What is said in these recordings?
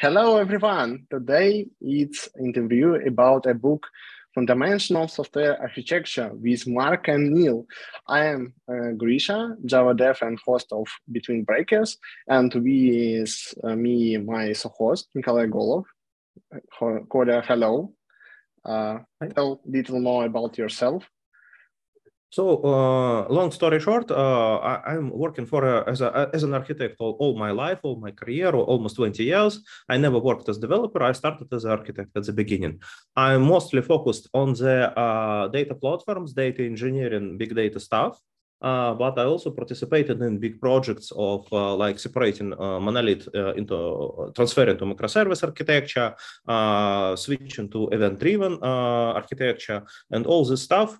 Hello, everyone. Today it's interview about a book Fundamental Software Architecture with Mark and Neil. I am uh, Grisha, Java dev and host of Between Breakers, and with uh, me, my host Nikolai Golov. Koda, hello. Uh, tell a little more about yourself. So, uh, long story short, uh, I, am working for a, as, a, as an architect all, all, my life, all my career, almost 20 years. I never worked as developer. I started as an architect at the beginning. I'm mostly focused on the uh, data platforms, data engineering, big data stuff. Uh, but I also participated in big projects of uh, like separating uh, monolith into transferring to microservice architecture, switching to event-driven architecture, and all this stuff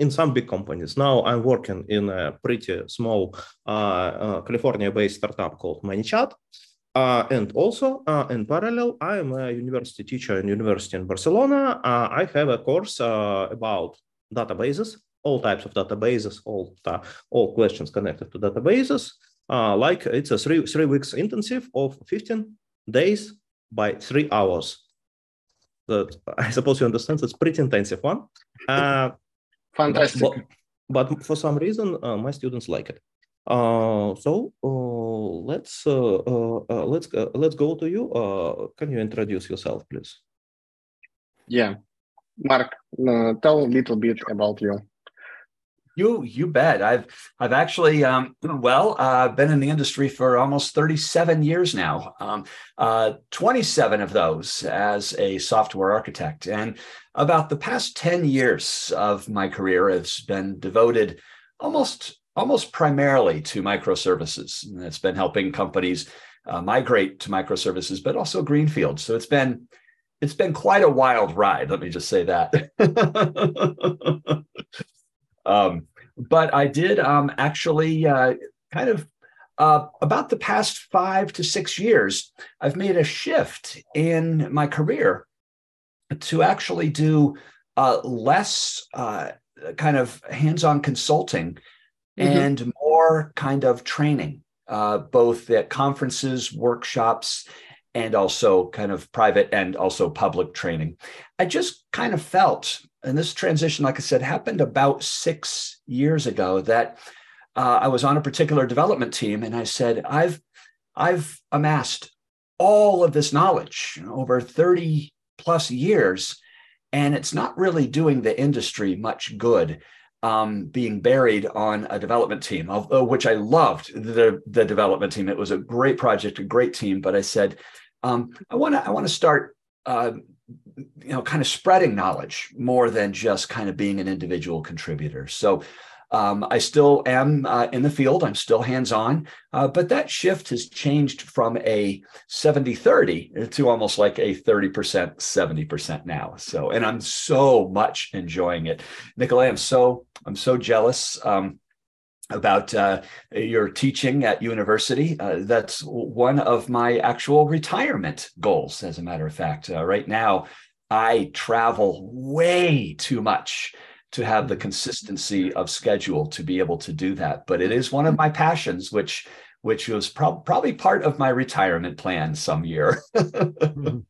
in some big companies. Now I'm working in a pretty small uh, uh, California-based startup called ManyChat. Uh, and also uh, in parallel, I am a university teacher in university in Barcelona. Uh, I have a course uh, about databases, all types of databases, all, all questions connected to databases. like it's a three, three weeks intensive of 15 days by three hours. That I suppose you understand it's pretty intensive one. Fantastic. But, but for some reason, uh, my students like it. Uh, so uh, let's uh, uh, uh, let's let's go to you. can you introduce yourself, please? Yeah, Mark, tell a little bit about you. You you bet. I've I've actually um, well uh, been in the industry for almost 37 years now. Um, uh, 27 of those as a software architect, and about the past 10 years of my career has been devoted almost almost primarily to microservices. It's been helping companies uh, migrate to microservices, but also greenfield. So it's been it's been quite a wild ride. Let me just say that. Um, but I did um, actually uh, kind of uh, about the past five to six years, I've made a shift in my career to actually do uh, less uh, kind of hands on consulting mm-hmm. and more kind of training, uh, both at conferences, workshops, and also kind of private and also public training. I just kind of felt and this transition, like I said, happened about six years ago. That uh, I was on a particular development team, and I said, "I've I've amassed all of this knowledge over thirty plus years, and it's not really doing the industry much good." Um, being buried on a development team, although which I loved the the development team. It was a great project, a great team. But I said, um, I want to I want to start uh, you know kind of spreading knowledge more than just kind of being an individual contributor so um, I still am uh, in the field. I'm still hands on, uh, but that shift has changed from a 70 30 to almost like a 30%, 70% now. So, and I'm so much enjoying it. Nikolai, I'm so, I'm so jealous. Um, about uh, your teaching at university. Uh, that's one of my actual retirement goals, as a matter of fact. Uh, right now, I travel way too much to have the consistency of schedule to be able to do that. But it is one of my passions, which which was pro- probably part of my retirement plan some year.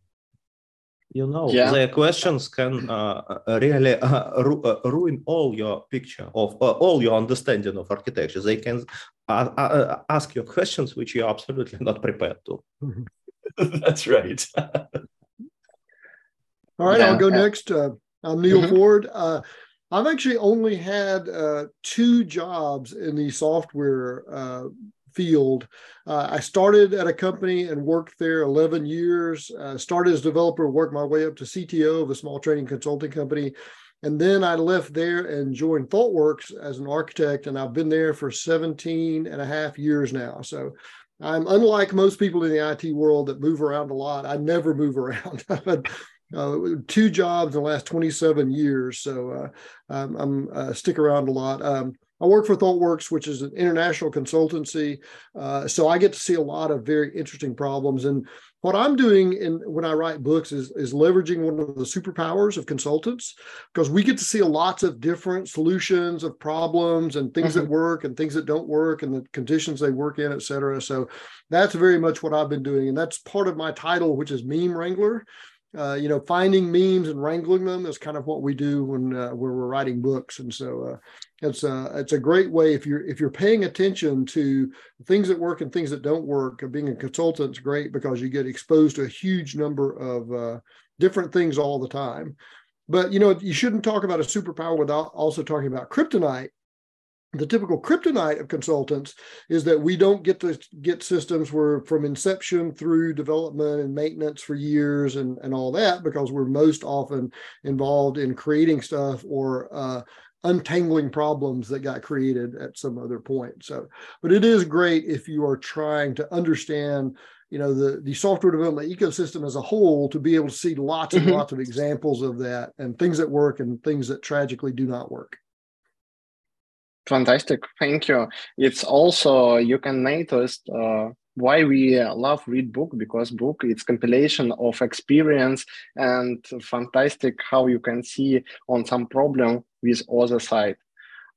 You know yeah. the questions can uh, uh really uh, ru- uh, ruin all your picture of uh, all your understanding of architecture they can uh, ask you questions which you're absolutely not prepared to that's right all right yeah. i'll go next i'm neil mm-hmm. ford i've actually only had two jobs in the software field. Uh, I started at a company and worked there 11 years. Uh, started as developer, worked my way up to CTO of a small training consulting company. And then I left there and joined ThoughtWorks as an architect. And I've been there for 17 and a half years now. So I'm unlike most people in the IT world that move around a lot. I never move around. I've had uh, two jobs in the last 27 years. So uh, I'm, I'm uh, stick around a lot. Um, I work for ThoughtWorks, which is an international consultancy. Uh, so I get to see a lot of very interesting problems. And what I'm doing in when I write books is, is leveraging one of the superpowers of consultants because we get to see lots of different solutions of problems and things mm-hmm. that work and things that don't work and the conditions they work in, et cetera. So that's very much what I've been doing. And that's part of my title, which is Meme Wrangler. Uh, you know, finding memes and wrangling them is kind of what we do when uh, we're writing books, and so uh, it's a uh, it's a great way if you're if you're paying attention to things that work and things that don't work. Being a consultant is great because you get exposed to a huge number of uh, different things all the time. But you know, you shouldn't talk about a superpower without also talking about kryptonite the typical kryptonite of consultants is that we don't get to get systems where from inception through development and maintenance for years and, and all that because we're most often involved in creating stuff or uh, untangling problems that got created at some other point so but it is great if you are trying to understand you know the the software development ecosystem as a whole to be able to see lots and mm-hmm. lots of examples of that and things that work and things that tragically do not work Fantastic, thank you. It's also you can notice uh, why we love read book because book it's compilation of experience and fantastic how you can see on some problem with other side.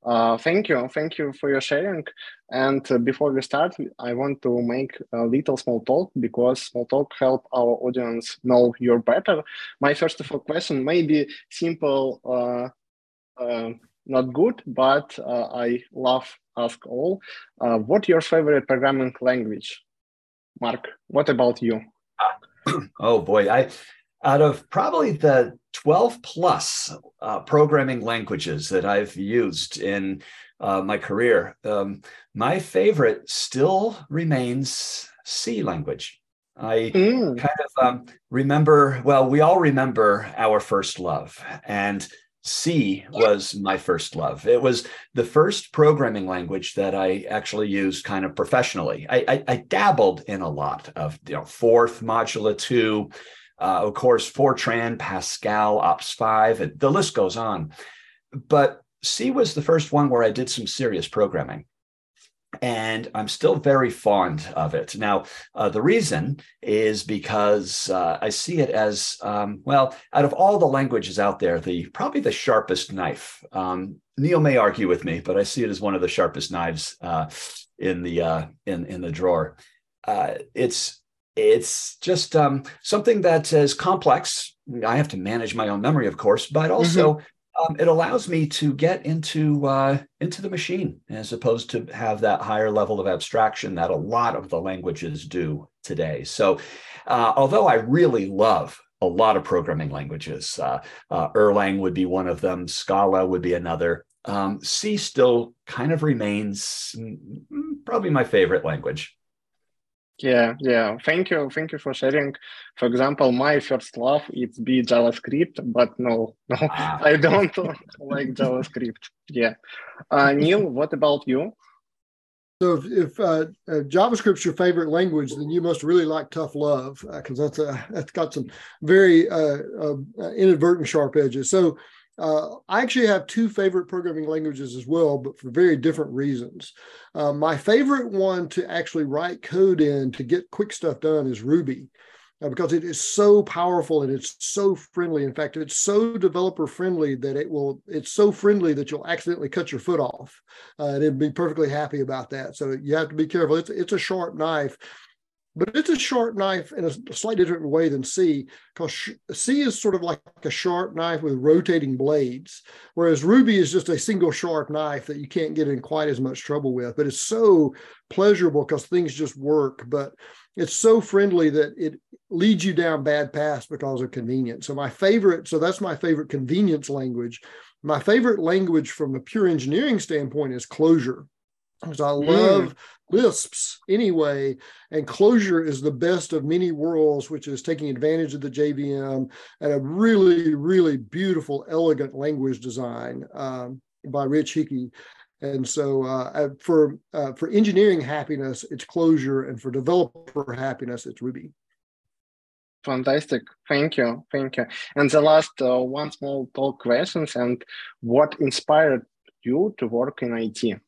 Uh, thank you, thank you for your sharing. And uh, before we start, I want to make a little small talk because small talk help our audience know you better. My first of all question may be simple. Uh, uh not good, but uh, I love ask all. Uh, what your favorite programming language? Mark, what about you? oh boy, I out of probably the 12 plus uh, programming languages that I've used in uh, my career, um, my favorite still remains C language. I mm. kind of um, remember, well, we all remember our first love. And C was my first love. It was the first programming language that I actually used kind of professionally. I, I, I dabbled in a lot of you know Forth, Modula two, uh, of course Fortran, Pascal, Ops five, and the list goes on. But C was the first one where I did some serious programming and I'm still very fond of it. Now, uh, the reason is because uh, I see it as um, well. Out of all the languages out there, the probably the sharpest knife. Um, Neil may argue with me, but I see it as one of the sharpest knives uh, in the uh, in in the drawer. Uh, it's it's just um, something that is complex. I have to manage my own memory, of course, but also mm-hmm um, it allows me to get into uh, into the machine as opposed to have that higher level of abstraction that a lot of the languages do today. So, uh, although I really love a lot of programming languages, uh, uh Erlang would be one of them, Scala would be another. Um, C still kind of remains mm, probably my favorite language. Yeah, yeah. Thank you. Thank you for sharing. For example, my first love it's be JavaScript, but no, no, ah. I don't like JavaScript. Yeah. Uh, Neil, what about you? So if, if uh, uh, JavaScript's your favorite language, then you must really like tough love because uh, that's a that's got some very uh, uh, inadvertent sharp edges. So uh, I actually have two favorite programming languages as well, but for very different reasons. Uh, my favorite one to actually write code in to get quick stuff done is Ruby. Uh, because it is so powerful and it's so friendly. In fact, it's so developer friendly that it will, it's so friendly that you'll accidentally cut your foot off uh, and it'd be perfectly happy about that. So you have to be careful. It's, it's a sharp knife but it's a sharp knife in a slightly different way than C, because C is sort of like a sharp knife with rotating blades, whereas Ruby is just a single sharp knife that you can't get in quite as much trouble with. But it's so pleasurable because things just work. But it's so friendly that it leads you down bad paths because of convenience. So my favorite, so that's my favorite convenience language. My favorite language from a pure engineering standpoint is Clojure because I love mm. Lisps anyway. And Clojure is the best of many worlds, which is taking advantage of the JVM and a really, really beautiful, elegant language design um, by Rich Hickey. And so, uh, for uh, for engineering happiness, it's Clojure, and for developer happiness, it's Ruby. Fantastic. Thank you. Thank you. And the last uh, one small talk questions and what inspired you to work in IT?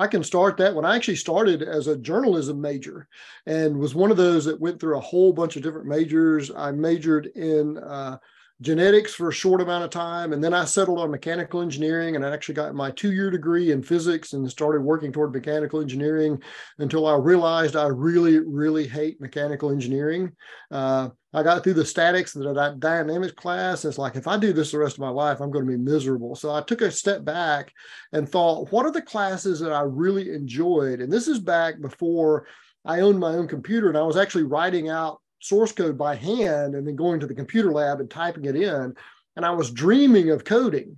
I can start that when I actually started as a journalism major and was one of those that went through a whole bunch of different majors. I majored in uh, genetics for a short amount of time. And then I settled on mechanical engineering and I actually got my two year degree in physics and started working toward mechanical engineering until I realized I really, really hate mechanical engineering. Uh, I got through the statics and the dynamics class. And it's like, if I do this the rest of my life, I'm going to be miserable. So I took a step back and thought, what are the classes that I really enjoyed? And this is back before I owned my own computer and I was actually writing out source code by hand and then going to the computer lab and typing it in. And I was dreaming of coding.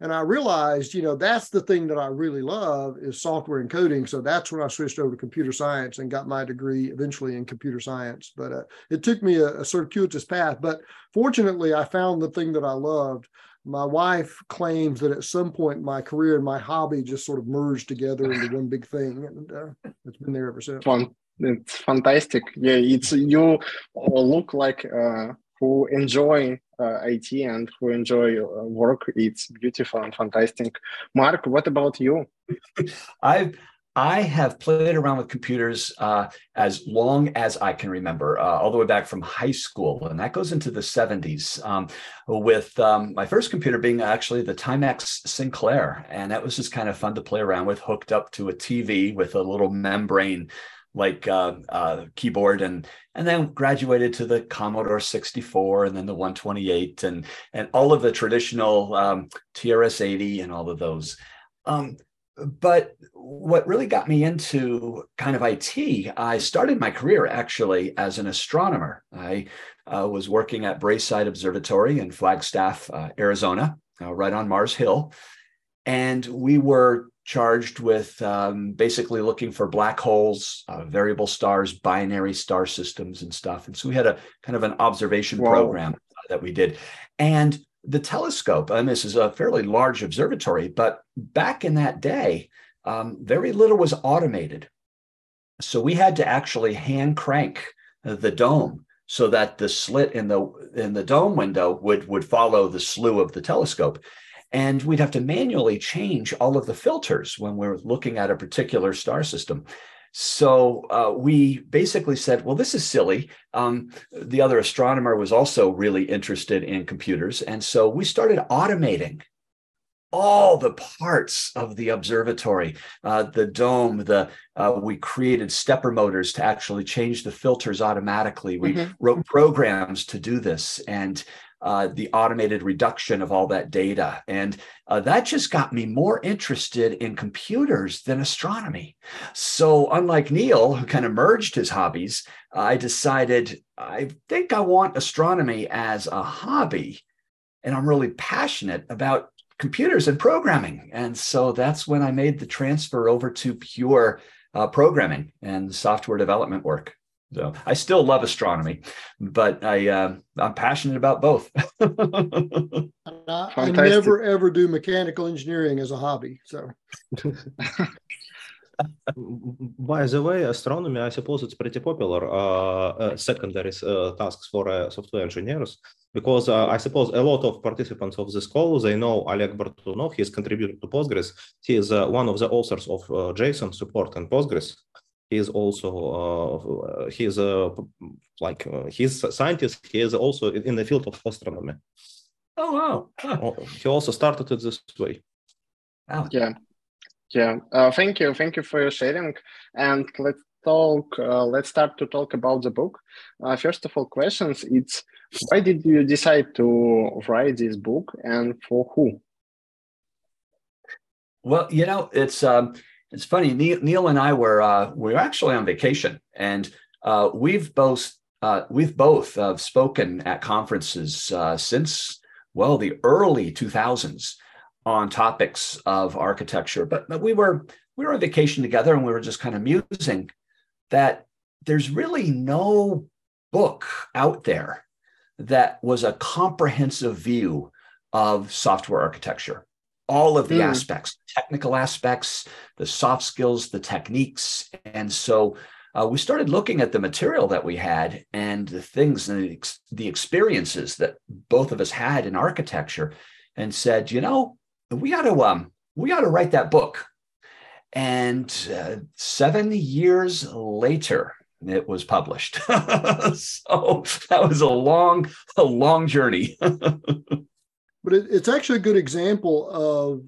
And I realized, you know, that's the thing that I really love is software and coding. So that's when I switched over to computer science and got my degree eventually in computer science. But uh, it took me a, a circuitous path. But fortunately, I found the thing that I loved. My wife claims that at some point my career and my hobby just sort of merged together into one big thing. And uh, it's been there ever since. Fun it's fantastic yeah it's you look like uh, who enjoy uh, IT and who enjoy uh, work. It's beautiful and fantastic. Mark, what about you? I've I have played around with computers uh, as long as I can remember, uh, all the way back from high school, and that goes into the 70s. Um, with um, my first computer being actually the Timex Sinclair, and that was just kind of fun to play around with, hooked up to a TV with a little membrane like uh, uh, keyboard and and then graduated to the Commodore 64 and then the 128 and and all of the traditional um, TRS-80 and all of those. Um, but what really got me into kind of IT, I started my career actually as an astronomer. I uh, was working at Braeside Observatory in Flagstaff, uh, Arizona, uh, right on Mars Hill. And we were charged with um, basically looking for black holes, uh, variable stars, binary star systems, and stuff. And so we had a kind of an observation Whoa. program that we did. And the telescope, and this is a fairly large observatory, but back in that day, um, very little was automated. So we had to actually hand crank the dome so that the slit in the in the dome window would would follow the slew of the telescope and we'd have to manually change all of the filters when we're looking at a particular star system. So uh, we basically said, well, this is silly. Um, the other astronomer was also really interested in computers. And so we started automating all the parts of the observatory, uh, the dome, the uh, we created stepper motors to actually change the filters automatically. We mm-hmm. wrote programs to do this, and uh, the automated reduction of all that data. And uh, that just got me more interested in computers than astronomy. So, unlike Neil, who kind of merged his hobbies, I decided I think I want astronomy as a hobby. And I'm really passionate about computers and programming. And so that's when I made the transfer over to pure uh, programming and software development work. So I still love astronomy, but I uh, I'm passionate about both. I, I, never ever do mechanical engineering as a hobby. So. By the way, astronomy, I suppose it's pretty popular uh, uh, secondary uh, tasks for uh, software engineers because uh, I suppose a lot of participants of this call they know Oleg Bartunov. He's contributed to Postgres. He is uh, one of the authors of JSON support in Postgres he's also uh, he's a like uh, he's a scientist. He is also in the field of astronomy. Oh wow. Huh. Oh, he also started it this way. Wow. yeah. Yeah. Uh, thank you. Thank you for your sharing. And let's talk uh, let's start to talk about the book. Uh, first of all questions. It's why did you decide to write this book and for who? Well you know it's um it's funny. Neil, Neil and I were uh, we were actually on vacation, and uh, we've both uh, we've both uh, spoken at conferences uh, since well the early 2000s on topics of architecture. But, but we were we were on vacation together, and we were just kind of musing that there's really no book out there that was a comprehensive view of software architecture all of the mm. aspects, technical aspects, the soft skills, the techniques. And so uh, we started looking at the material that we had and the things and the, the experiences that both of us had in architecture. and said, you know, we ought to um, we ought to write that book. And uh, seven years later, it was published. so that was a long, a long journey. but it, it's actually a good example of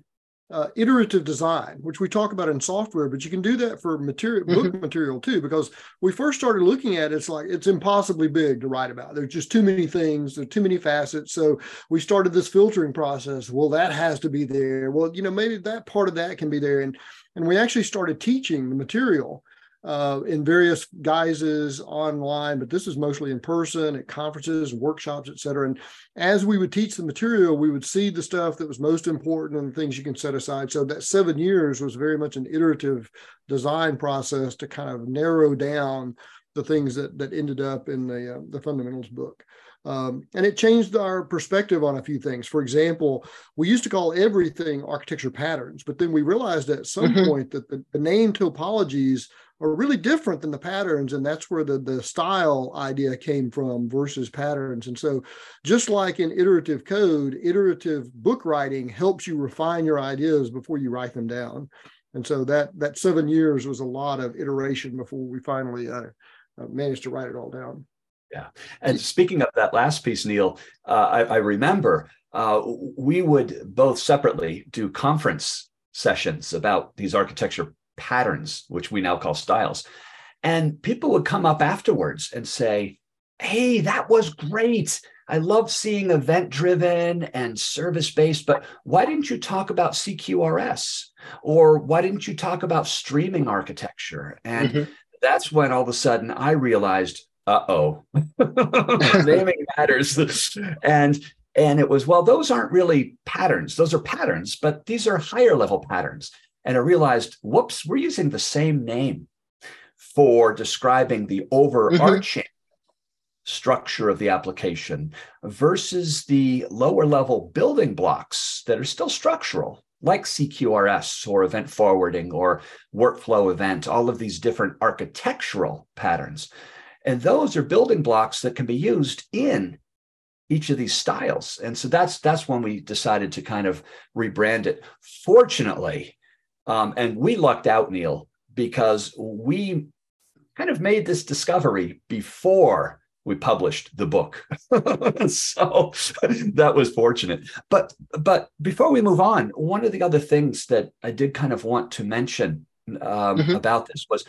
uh, iterative design, which we talk about in software, but you can do that for material book mm-hmm. material too. Because we first started looking at it, it's like it's impossibly big to write about. There's just too many things, there's too many facets. So we started this filtering process. Well, that has to be there. Well, you know, maybe that part of that can be there, and and we actually started teaching the material uh, in various guises online, but this is mostly in person at conferences, workshops, et cetera. And as we would teach the material, we would see the stuff that was most important and things you can set aside. So that seven years was very much an iterative design process to kind of narrow down the things that that ended up in the uh, the fundamentals book. Um, and it changed our perspective on a few things. For example, we used to call everything architecture patterns, but then we realized at some mm-hmm. point that the, the name topologies are really different than the patterns and that's where the, the style idea came from versus patterns. And so just like in iterative code iterative book writing helps you refine your ideas before you write them down. And so that that seven years was a lot of iteration before we finally uh, uh managed to write it all down. Yeah. And speaking of that last piece neil uh, I, I, remember uh, we would both separately do conference sessions about these architecture patterns, which we now call styles. And people would come up afterwards and say, Hey, that was great. I love seeing event driven and service based, but why didn't you talk about CQRS? Or why didn't you talk about streaming architecture? And mm-hmm. that's when all of a sudden I realized, uh oh, naming matters. and and it was, well, those aren't really patterns. Those are patterns, but these are higher level patterns. And I realized, whoops, we're using the same name for describing the overarching mm-hmm. structure of the application versus the lower level building blocks that are still structural, like CQRS or event forwarding or workflow event, all of these different architectural patterns. And those are building blocks that can be used in each of these styles. And so that's that's when we decided to kind of rebrand it. Fortunately, um, and we lucked out, Neil, because we kind of made this discovery before we published the book. so that was fortunate. But but before we move on, one of the other things that I did kind of want to mention um, mm-hmm. about this was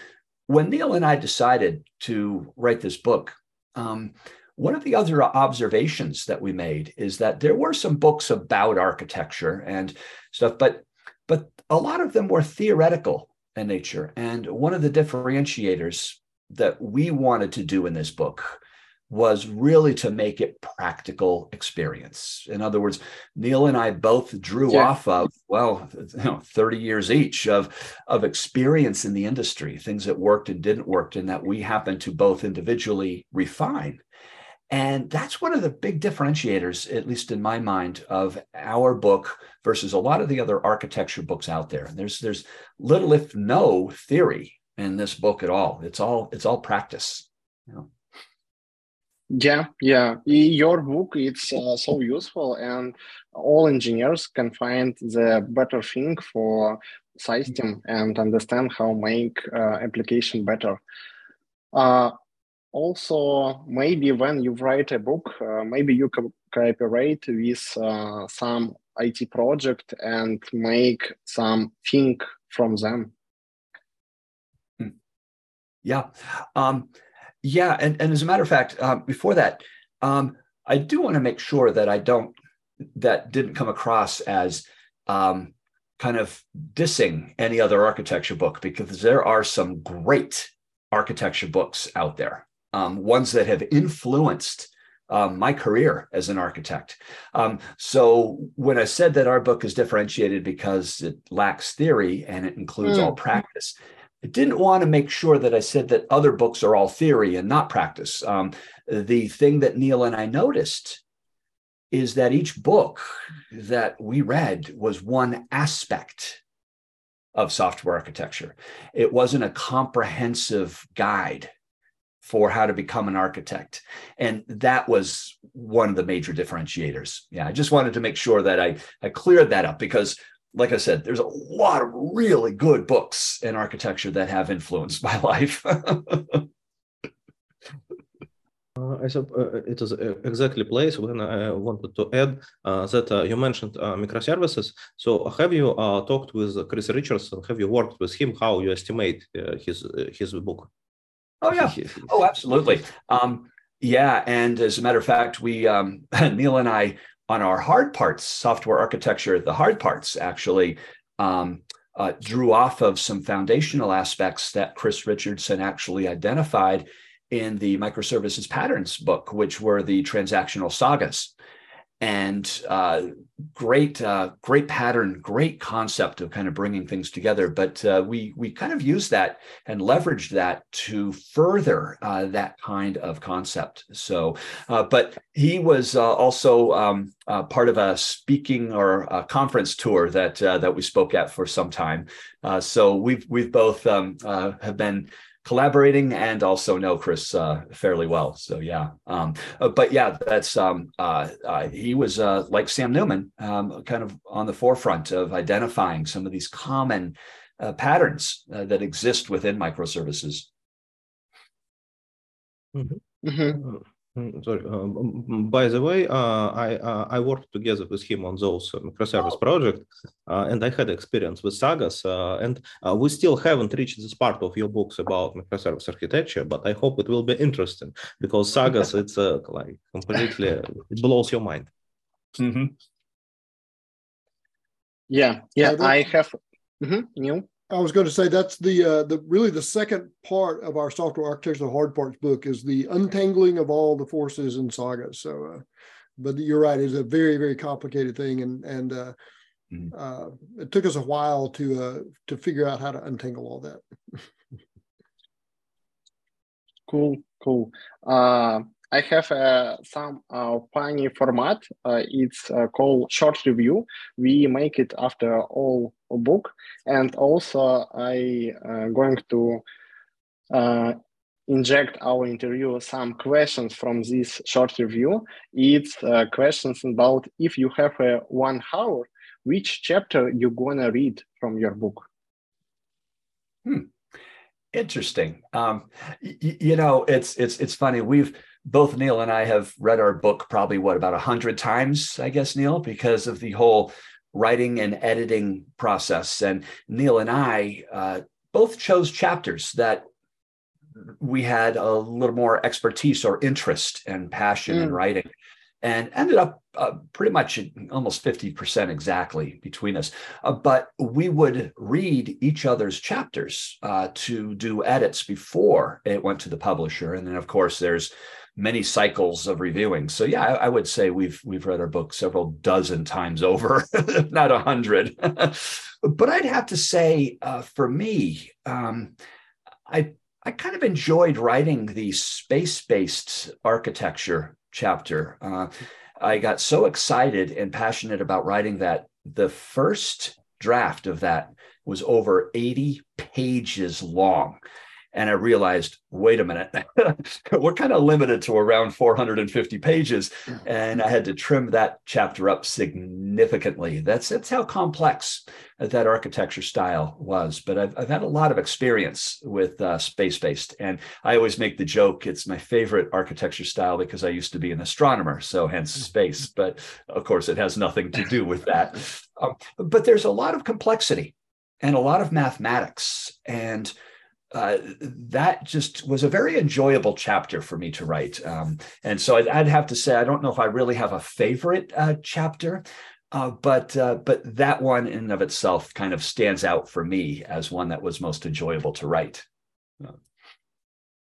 when Neil and I decided to write this book. Um, one of the other observations that we made is that there were some books about architecture and stuff, but but a lot of them were theoretical in nature. And one of the differentiators that we wanted to do in this book was really to make it practical experience. In other words, Neil and I both drew off of, well, you know, 30 years each of, of experience in the industry, things that worked and didn't work, and that we happened to both individually refine. And that's one of the big differentiators, at least in my mind, of our book versus a lot of the other architecture books out there. There's there's little, if no, theory in this book at all. It's all it's all practice. Yeah, yeah. Your book it's uh, so useful, and all engineers can find the better thing for system and understand how make uh, application better. Uh, also maybe when you write a book uh, maybe you co- cooperate with uh, some it project and make some thing from them. Hmm. yeah. Um, yeah and, and as a matter of fact uh, before that um, i do want to make sure that i don't that didn't come across as um, kind of dissing any other architecture book because there are some great architecture books out there um, ones that have influenced um, my career as an architect. Um, so when I said that our book is differentiated because it lacks theory and it includes mm. all practice, I didn't want to make sure that I said that other books are all theory and not practice. Um, the thing that Neil and I noticed is that each book that we read was one aspect of software architecture. It wasn't a comprehensive guide for how to become an architect. And that was one of the major differentiators. Yeah, I just wanted to make sure that I, I cleared that up because, like I said, there's a lot of really good books in architecture that have influenced my life. Uh, I said uh, it is uh, exactly place when I wanted to add uh, that uh, you mentioned uh, microservices. So have you talked with Chris Richardson? Have you worked with him? How you estimate his his book? Oh yeah. oh, absolutely. Um, yeah, and as a matter of fact, we um, Neil and I on our hard parts software architecture, the hard parts actually um, uh, drew off of some foundational aspects that Chris Richardson actually identified in the microservices patterns book, which were the transactional sagas and uh, great uh, great pattern great concept of kind of bringing things together but uh, we we kind of use that and leveraged that to further uh, that kind of concept. So uh, but he was uh, also um, part of a speaking or a conference tour that that we spoke at for some time. So we've we've both um, have been collaborating and also know Chris uh, fairly well. So yeah, um, uh, but yeah, that's um, uh, uh he was uh, like Sam Newman, um, kind of on the forefront of identifying some of these common uh, patterns that exist within microservices. Mm-hmm. Mm-hmm. Mm, sorry. Um, by the way, uh, I uh, I worked together with him on those uh, microservice oh. projects, and I had experience with sagas. and we still haven't reached this part of your books about microservice architecture, but I hope it will be interesting because sagas it's like completely it blows your mind. Mm-hmm. Yeah, yeah, I have. Mm-hmm. Neil. I was going to say that's the uh, the really the second part of our software architecture the hard parts book is the untangling of all the forces and sagas. So, uh, but you're right, it's a very very complicated thing, and and uh, mm-hmm. uh, it took us a while to uh, to figure out how to untangle all that. cool, cool. I have uh, some uh, funny format. Uh, it's uh, called short review. We make it after all book, and also I uh, going to uh, inject our interview some questions from this short review. It's questions about if you have a one hour, which chapter you gonna read from your book. Hmm. Interesting. Um, you know, it's it's it's funny. We've both Neil and I have read our book probably what about a hundred times, I guess, Neil, because of the whole writing and editing process. And Neil and I uh, both chose chapters that we had a little more expertise or interest and passion mm. in writing and ended up uh, pretty much almost 50% exactly between us. Uh, but we would read each other's chapters uh, to do edits before it went to the publisher. And then, of course, there's many cycles of reviewing. So yeah, I, I, would say we've we've read our book several dozen times over, not a hundred. but I'd have to say, uh, for me, um, I I kind of enjoyed writing the space-based architecture chapter. Uh, I got so excited and passionate about writing that the first draft of that was over 80 pages long and I realized, wait a minute, we're kind of limited to around 450 pages, and I had to trim that chapter up significantly. That's that's how complex that architecture style was. But I've I've had a lot of experience with uh, space based, and I always make the joke it's my favorite architecture style because I used to be an astronomer, so hence mm-hmm. space. But of course, it has nothing to do with that. Um, but there's a lot of complexity and a lot of mathematics and uh, that just was a very enjoyable chapter for me to write. Um, and so I'd, I'd, have to say, I don't know if I really have a favorite uh, chapter, uh, but uh, but that one in and of itself kind of stands out for me as one that was most enjoyable to write.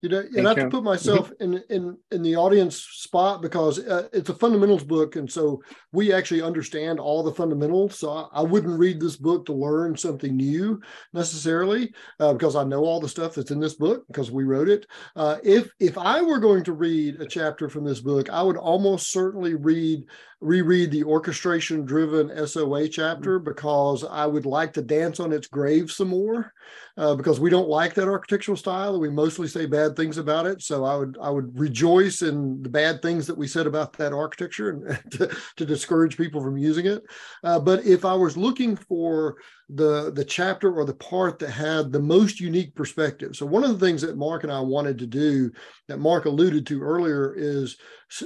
You know, and I have to put myself in in in the audience spot because uh, it's a fundamentals book, and so we actually understand all the fundamentals. So I, I wouldn't read this book to learn something new necessarily, uh, because I know all the stuff that's in this book because we wrote it. Uh, if if I were going to read a chapter from this book, I would almost certainly read reread the orchestration driven SOA chapter mm-hmm. because I would like to dance on its grave some more uh, because we don't like that architectural style. We mostly say bad bad things about it. So I would I would rejoice in the bad things that we said about that architecture and to, to discourage people from using it. Uh, but if I was looking for the the chapter or the part that had the most unique perspective, so one of the things that Mark and I wanted to do that Mark alluded to earlier is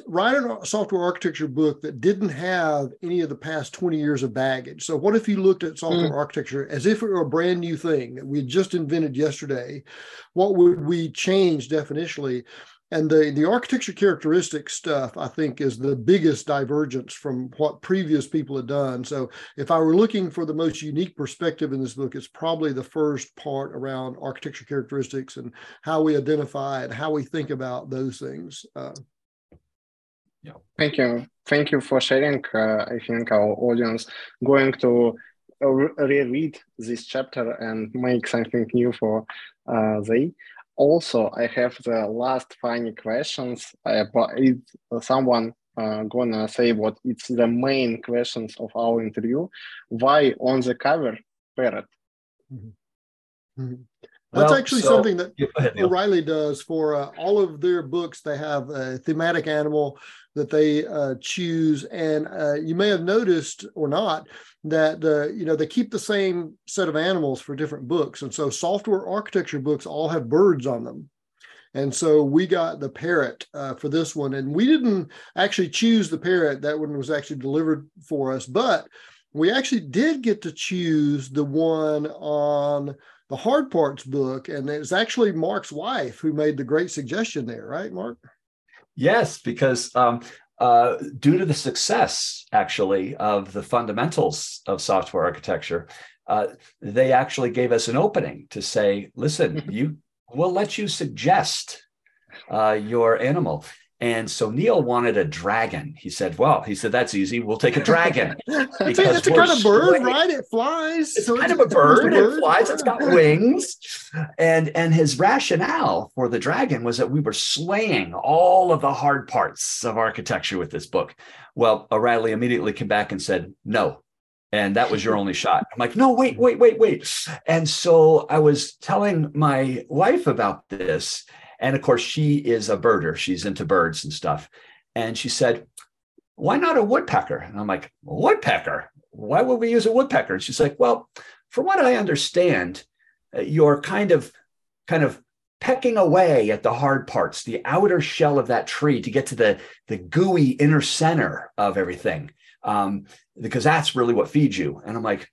write a software architecture book that didn't have any of the past 20 years of baggage. So what if you looked at software mm. architecture as if it were a brand new thing that we had just invented yesterday? What would we change definitionally? And the, the architecture characteristic stuff, I think, is the biggest divergence from what previous people had done. So, if I were looking for the most unique perspective in this book, it's probably the first part around architecture characteristics and how we identify and how we think about those things. Uh, yeah. Thank you. Thank you for sharing. Uh, I think our audience going to uh, reread this chapter and make something new for uh, they. Also, I have the last funny questions. Uh, is someone uh, gonna say what it's the main questions of our interview? Why on the cover parrot? Mm-hmm. Mm-hmm. That's well, actually so, something that ahead, O'Reilly does for uh, all of their books. They have a thematic animal that they uh, choose, and uh, you may have noticed or not that uh, you know they keep the same set of animals for different books, and so software architecture books all have birds on them. And so we got the parrot uh, for this one, and we didn't actually choose the parrot. That one was actually delivered for us, but we actually did get to choose the one on the hard parts book and it's actually mark's wife who made the great suggestion there right mark? Yes because um, uh, due to the success actually of the fundamentals of software architecture uh, they actually gave us an opening to say listen you we'll let you suggest uh, your animal and so Neil wanted a dragon. He said, "Well, he said that's easy. We'll take a dragon because it's a kind of bird, right? It flies. It's so kind it's, of a bird. a bird. It flies. It's got wings." And and his rationale for the dragon was that we were slaying all of the hard parts of architecture with this book. Well, O'Reilly immediately came back and said, "No, and that was your only shot. I'm like, no, wait, wait, wait, wait. And so I was telling my wife about this, and of course, she is a birder. She's into birds and stuff. And she said, Why not a woodpecker? And I'm like, Woodpecker? Why would we use a woodpecker? And she's like, Well, from what I understand, uh, you're kind of, kind of pecking away at the hard parts, the outer shell of that tree to get to the, the gooey inner center of everything. Um, because that's really what feeds you. And I'm like,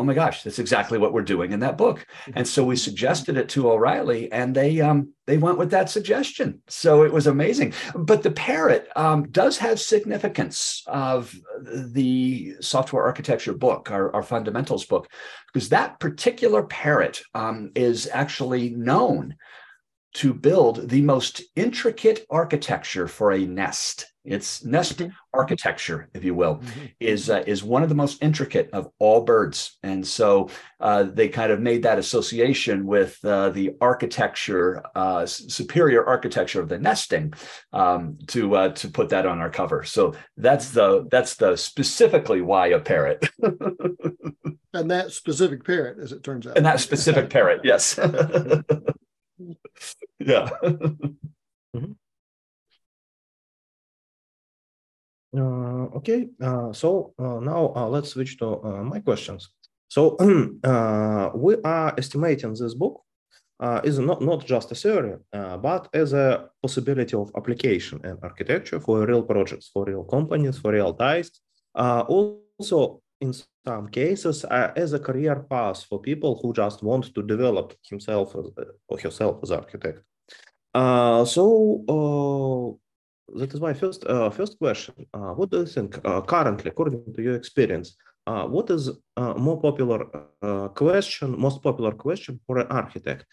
oh my gosh, that's exactly what we're doing in that book. And so we suggested it to O'Reilly, and they um, they went with that suggestion. So it was amazing. But the parrot um, does have significance of the software architecture book, our, our fundamentals book, because that particular parrot um, is actually known to build the most intricate architecture for a nest. Its nest mm-hmm. architecture, if you will, mm-hmm. is uh, is one of the most intricate of all birds, and so uh, they kind of made that association with uh, the architecture, uh, superior architecture of the nesting, um, to uh, to put that on our cover. So that's the that's the specifically why a parrot. and that specific parrot, as it turns out. And that specific parrot, yes. yeah. mm-hmm. Okay, uh, so uh, now uh, let's switch to uh, my questions. So uh, we are estimating this book is not, not just a theory, but as a possibility of application and architecture for real projects, for real companies, for real ties. also, in some cases uh, as a career path for people who just want to develop himself or herself as architect. Uh, so uh, that is my first uh, first question. Uh, what do you think uh, currently, according to your experience, what is a more popular question, most popular question for an architect?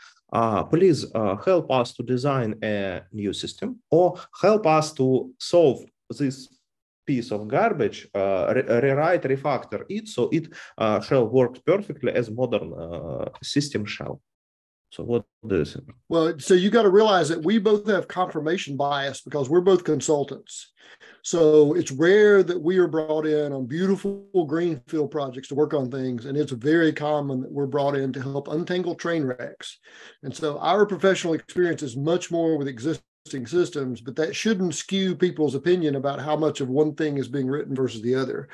please help us to design a new system or help us to solve this piece of garbage, uh, re rewrite, refactor it so it uh, shall work perfectly as modern uh, system shall. So what is Well, so you got to realize that we both have confirmation bias because we're both consultants. So it's rare that we are brought in on beautiful greenfield projects to work on things. And it's very common that we're brought in to help untangle train wrecks. And so our professional experience is much more with existing systems, but that shouldn't skew people's opinion about how much of one thing is being written versus the other.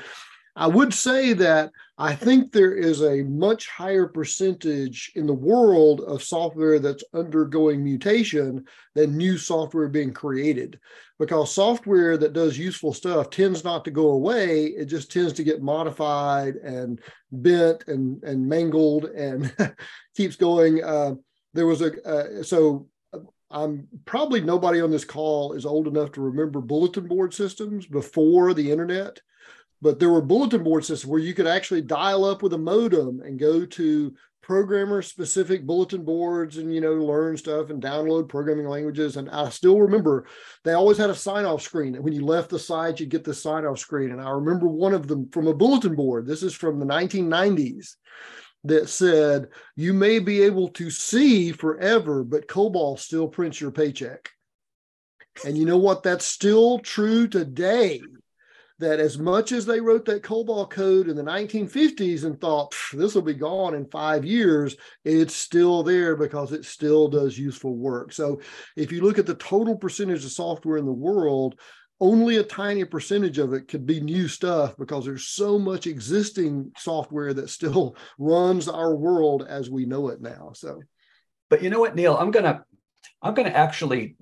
I would say that I think there is a much higher percentage in the world of software that's undergoing mutation than new software being created because software that does useful stuff tends not to go away. It just tends to get modified and bent and, and mangled and keeps going. Uh, there was a, uh, so I'm probably nobody on this call is old enough to remember bulletin board systems before the internet but there were bulletin board systems where you could actually dial up with a modem and go to programmer specific bulletin boards and you know learn stuff and download programming languages. And i still remember they always had a sign off screen. When you left the site you get the sign off screen. And i remember one of them from a bulletin board. This is from the 1990s that said you may be able to see forever but cobol still prints your paycheck. And you know what? That's still true today that as much as they wrote that COBOL code in the 1950s and thought this will be gone in five years, it's still there because it still does useful work. So if you look at the total percentage of software in the world, only a tiny percentage of it could be new stuff because there's so much existing software that still runs our world as we know it now. So, but you know what, Neil, I'm gonna I'm gonna actually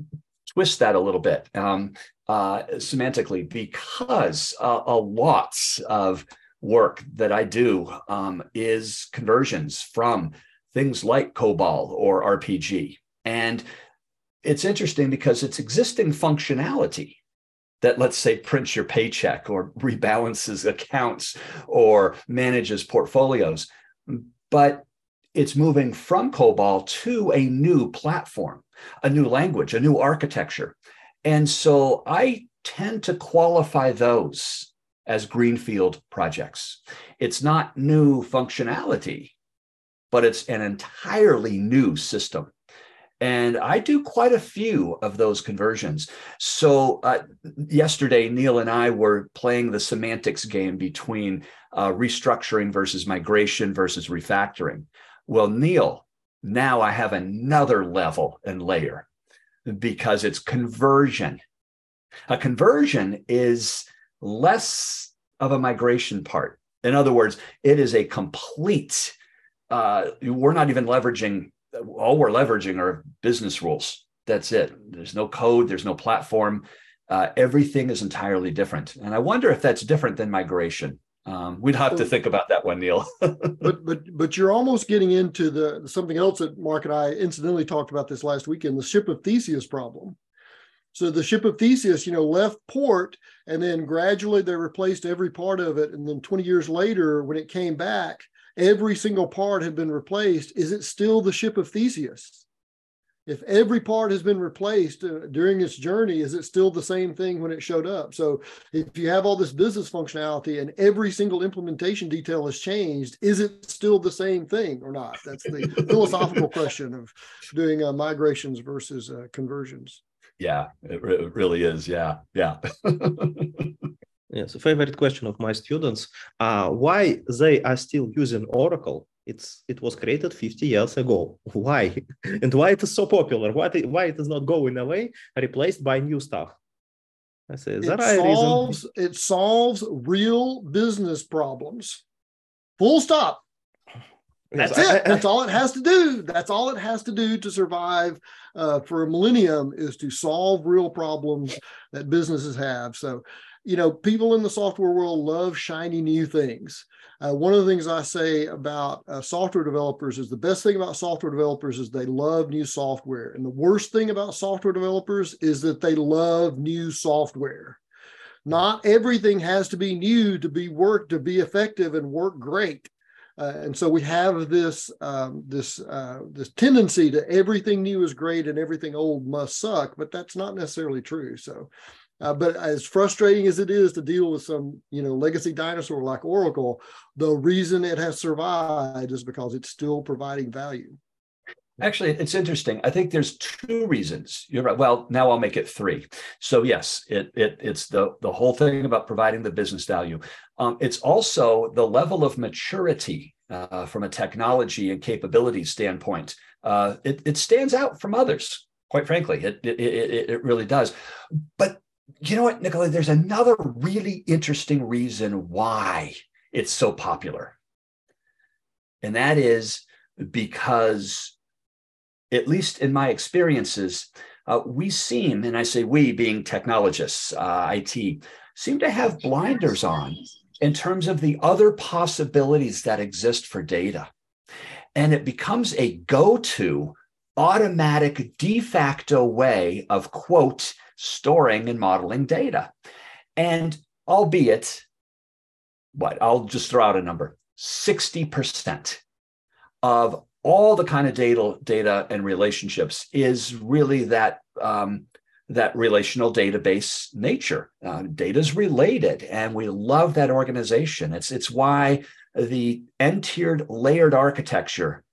twist that a little bit. Um, uh, semantically because uh, a lot of work that I do um, is conversions from things like COBOL or RPG. And it's interesting because it's existing functionality that, let's say, prints your paycheck or rebalances accounts or manages portfolios. But it's moving from COBOL to a new platform, a new language, a new architecture. And so I tend to qualify those as greenfield projects. It's not new functionality, but it's an entirely new system. And I do quite a few of those conversions. So uh, yesterday, Neil and I were playing the semantics game between uh, restructuring versus migration versus refactoring. Well, Neil, now I have another level and layer because it's conversion. A conversion is less of a migration part. In other words, it is a complete, uh, we're not even leveraging, all we're leveraging are business rules. That's it. There's no code, there's no platform. Uh, everything is entirely different. And I wonder if that's different than migration. Um, we'd have to think about that one, Neil. but but but you're almost getting into the something else that Mark and I incidentally talked about this last weekend, the ship of Theseus problem. So the ship of Theseus, you know, left port and then gradually they replaced every part of it. And then 20 years later, when it came back, every single part had been replaced. Is it still the ship of Theseus? If every part has been replaced uh, during its journey is it still the same thing when it showed up? So if you have all this business functionality and every single implementation detail has changed is it still the same thing or not? That's the philosophical question of doing uh, migrations versus uh, conversions. Yeah it, re- it really is. Yeah yeah. Yes a favorite question of my students uh, why they are still using oracle it's it was created 50 years ago. Why? And why it is so popular? Why, it, why it is not going away? Replaced by new stuff. I say is it that solves, it solves real business problems. Full stop. That's yes, it. I, I, that's all it has to do. That's all it has to do to survive uh, for a millennium is to solve real problems that businesses have. So you know people in the software world love shiny new things uh, one of the things I say about uh, software developers is the best thing about software developers is they love new software. And the worst thing about software developers is that they love new software. Not everything has to be new to be work to be effective and work great. Uh, and so we have this um, this uh, this tendency to everything new is great and everything old must suck, but that's not necessarily true. So uh, but as frustrating as it is to deal with some, you know, legacy dinosaur like Oracle, the reason it has survived is because it's still providing value. Actually, it's interesting. I think there's two reasons. You're right. Well, now I'll make it three. So yes, it, it it's the the whole thing about providing the business value. Um, it's also the level of maturity uh, from a technology and capability standpoint. Uh, it, it stands out from others. Quite frankly, it, it it it really does. But you know what, Nikolai? There's another really interesting reason why it's so popular, and that is because at least in my experiences, uh, we seem, and I say we being technologists, uh, IT, seem to have blinders on in terms of the other possibilities that exist for data. And it becomes a go to automatic de facto way of, quote, storing and modeling data. And albeit, what, I'll just throw out a number 60% of all the kind of data data and relationships is really that um, that relational database nature uh, data is related and we love that organization it's it's why the n-tiered layered architecture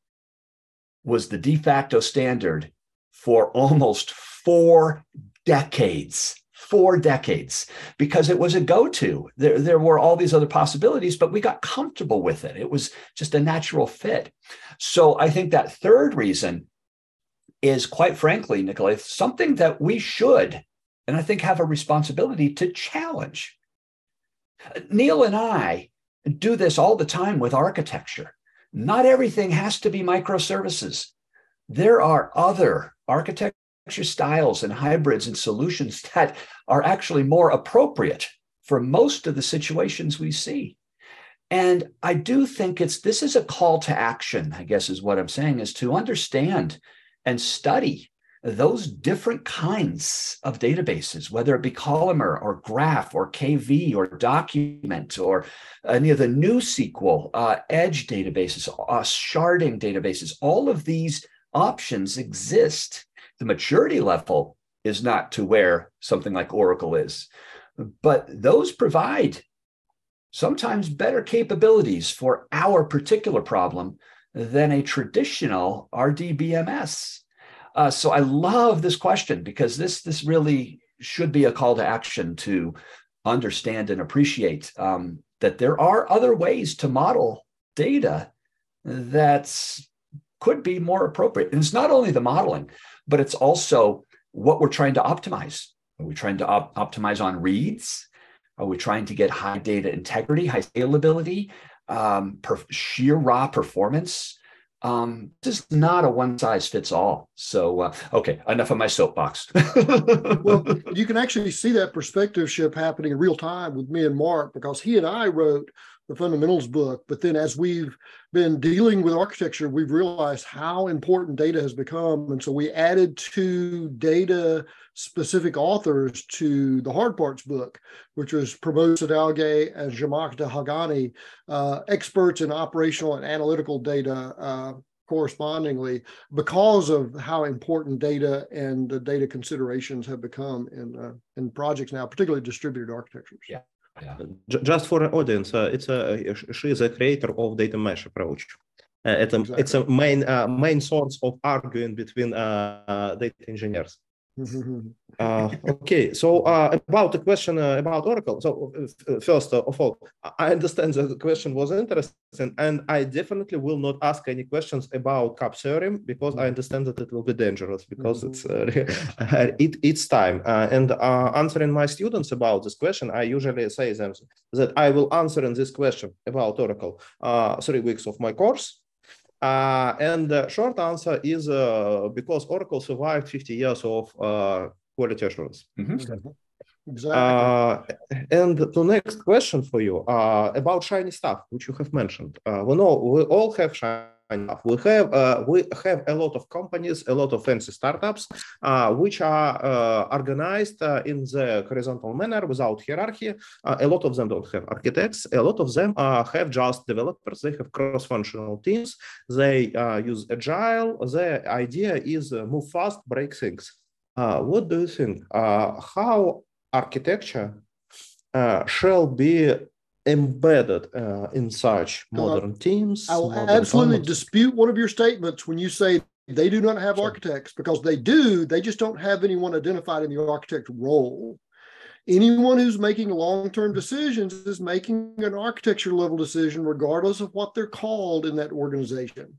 was the de facto standard for almost four decades four decades because it was a go-to. There, there were all these other possibilities, but we got comfortable with it. It was just a natural fit. So I think that third reason is quite frankly, Nikolai, something that we should, and I think have a responsibility to challenge. Neil and I do this all the time with architecture. Not everything has to be microservices. There are other architecture styles and hybrids and solutions that are actually more appropriate for most of the situations we see. And I do think it's this is a call to action, I guess is what I'm saying, is to understand and study those different kinds of databases, whether it be Columnar or Graph or KV or Document or any of the new SQL, uh, Edge databases, uh, sharding databases, all of these options exist the maturity level is not to where something like Oracle is, but those provide sometimes better capabilities for our particular problem than a traditional RDBMS. Uh, so I love this question because this this really should be a call to action to understand and appreciate um, that there are other ways to model data that could be more appropriate. And it's not only the modeling, but it's also what we're trying to optimize. Are we trying to op- optimize on reads? Are we trying to get high data integrity, high scalability, um, per- sheer raw performance? Um, this is not a one size fits all. So, uh, okay, enough of my soapbox. well, you can actually see that perspective shift happening in real time with me and Mark because he and I wrote the fundamentals book. But then as we've been dealing with architecture, we've realized how important data has become. And so we added two data specific authors to the hard parts book, which was Pramod Sadalage and Zhamak Dehghani, uh, experts in operational and analytical data. Uh, correspondingly because of how important data and the data considerations have become in uh, in projects now particularly distributed architectures yeah yeah. Just for an audience, uh, it's a she is a creator of data mesh approach. Uh, it's a exactly. it's a main uh, main source of arguing between uh, data engineers. uh, okay, so uh, about the question uh, about Oracle. So uh, first of all, I understand that the question was interesting, and I definitely will not ask any questions about CAP theorem because I understand that it will be dangerous because it's uh, it, it's time. Uh, and answering my students about this question, I usually say them that I will answer in this question about Oracle three weeks of my course uh, and the short answer is uh, because Oracle survived 50 years of uh, quality assurance. Mm-hmm. Exactly. Uh, and the next question for you uh, about shiny stuff, which you have mentioned. Uh, we know we all have shiny enough. We have uh, we have a lot of companies, a lot of fancy startups, uh, which are uh, organized uh, in the horizontal manner without hierarchy. Uh, a lot of them don't have architects. A lot of them uh, have just developers. They have cross-functional teams. They use agile. The idea is move fast, break things. what do you think? how architecture shall be embedded uh, in such modern uh, teams. I will absolutely dispute one of your statements when you say they do not have sure. architects because they do, they just don't have anyone identified in the architect role. Anyone who's making long term decisions is making an architecture level decision, regardless of what they're called in that organization.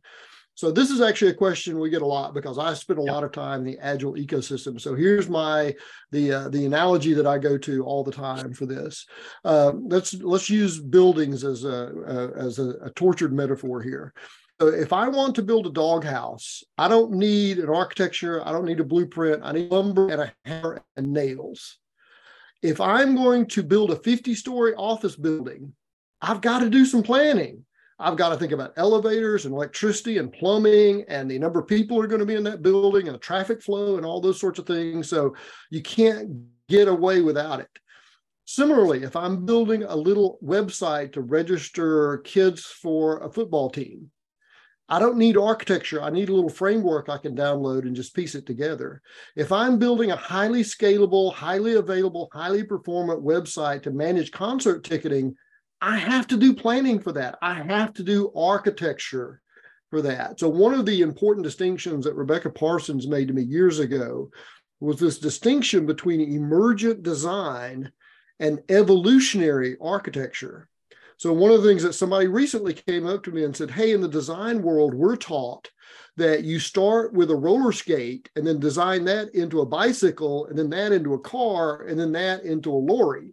So this is actually a question we get a lot because I spend a lot of time in the agile ecosystem. So here's my the uh, the analogy that I go to all the time for this. Uh, let's let's use buildings as a, a as a, a tortured metaphor here. So if I want to build a doghouse, I don't need an architecture. I don't need a blueprint. I need lumber and a hammer and nails. If I'm going to build a 50 story office building, I've got to do some planning. I've got to think about elevators and electricity and plumbing and the number of people are going to be in that building and the traffic flow and all those sorts of things. So you can't get away without it. Similarly, if I'm building a little website to register kids for a football team, I don't need architecture. I need a little framework I can download and just piece it together. If I'm building a highly scalable, highly available, highly performant website to manage concert ticketing, I have to do planning for that. I have to do architecture for that. So, one of the important distinctions that Rebecca Parsons made to me years ago was this distinction between emergent design and evolutionary architecture. So, one of the things that somebody recently came up to me and said, Hey, in the design world, we're taught that you start with a roller skate and then design that into a bicycle and then that into a car and then that into a lorry.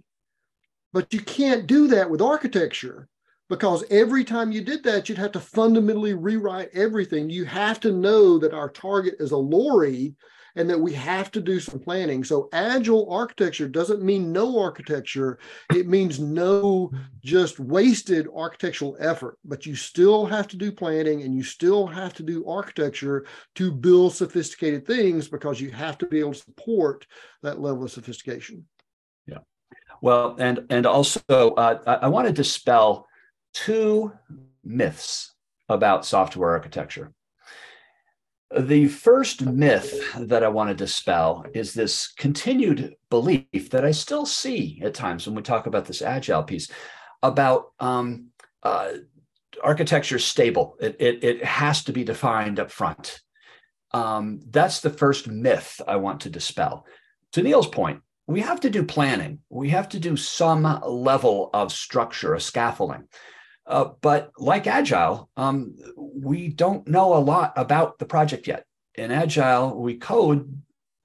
But you can't do that with architecture because every time you did that, you'd have to fundamentally rewrite everything. You have to know that our target is a lorry and that we have to do some planning. So, agile architecture doesn't mean no architecture, it means no just wasted architectural effort, but you still have to do planning and you still have to do architecture to build sophisticated things because you have to be able to support that level of sophistication. Well, and and also uh, I, I want to dispel two myths about software architecture. The first myth that I want to dispel is this continued belief that I still see at times when we talk about this agile piece about um, uh, architecture stable. It, it, it, has to be defined up front. Um, that's the first myth I want to dispel. To Neil's point, we have to do planning. We have to do some level of structure, a scaffolding. Uh, but like Agile, um, we don't know a lot about the project yet. In Agile, we code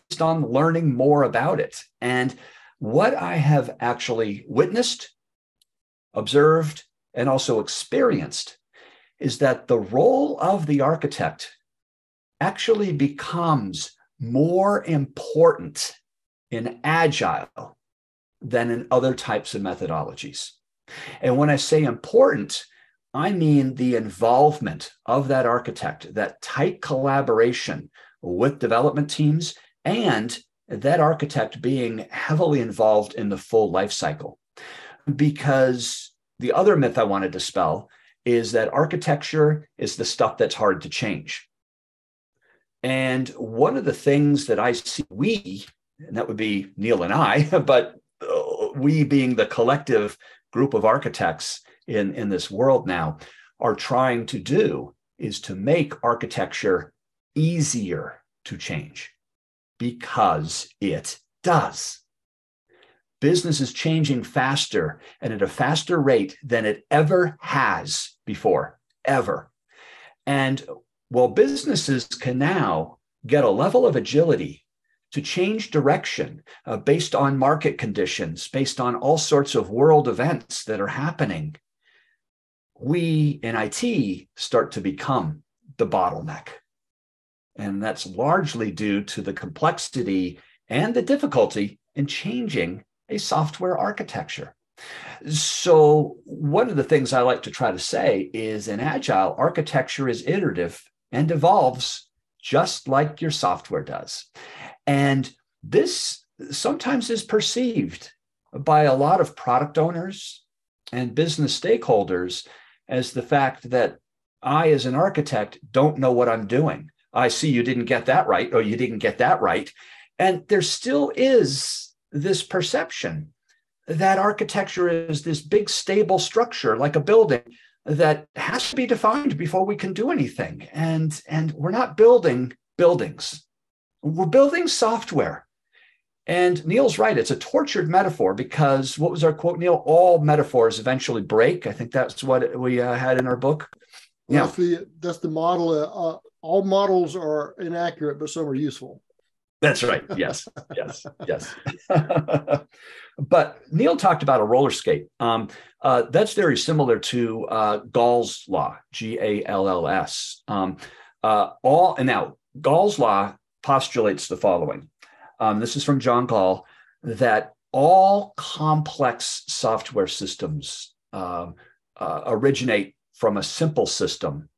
based on learning more about it. And what I have actually witnessed, observed, and also experienced is that the role of the architect actually becomes more important in Agile than in other types of methodologies. And when I say important, I mean the involvement of that architect, that tight collaboration with development teams, and that architect being heavily involved in the full life cycle. Because the other myth I want to dispel is that architecture is the stuff that's hard to change. And one of the things that I see we, and that would be Neil and I, but uh, we being the collective group of architects in, in this world now are trying to do is to make architecture easier to change because it does. Business is changing faster and at a faster rate than it ever has before, ever. And while businesses can now get a level of agility to change direction uh, based on market conditions, based on all sorts of world events that are happening, we in IT start to become the bottleneck. And that's largely due to the complexity and the difficulty in changing a software architecture. So, one of the things I like to try to say is an Agile, architecture is iterative and evolves just like your software does. And this sometimes is perceived by a lot of product owners and business stakeholders as the fact that I, as an architect, don't know what I'm doing. I see you didn't get that right, or you didn't get that right. And there still is this perception that architecture is this big, stable structure like a building that has to be defined before we can do anything. And, and we're not building buildings, we're building software. And Neil's right. It's a tortured metaphor because what was our quote, Neil? All metaphors eventually break. I think that's what we uh, had in our book. Yeah. That's the, that's the model. Uh, all models are inaccurate, but some are useful. That's right. Yes, yes, yes. but Neil talked about a roller skate. Um, uh, that's very similar to uh, Gall's law, G A L L S. Um, uh, all and now Gall's law postulates the following. Um, this is from John Gall that all complex software systems um, uh, originate from a simple system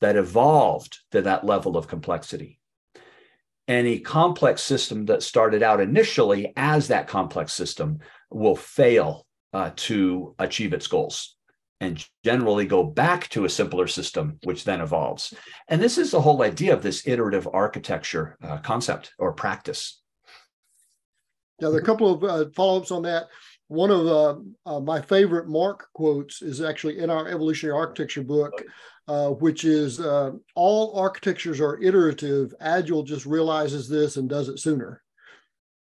that evolved to that level of complexity any complex system that started out initially as that complex system will fail uh, to achieve its goals and generally go back to a simpler system, which then evolves. And this is the whole idea of this iterative architecture uh, concept or practice. Now, there are a couple of uh, follow ups on that. One of uh, my favorite Mark quotes is actually in our evolutionary architecture book. Uh, which is uh, all architectures are iterative. Agile just realizes this and does it sooner,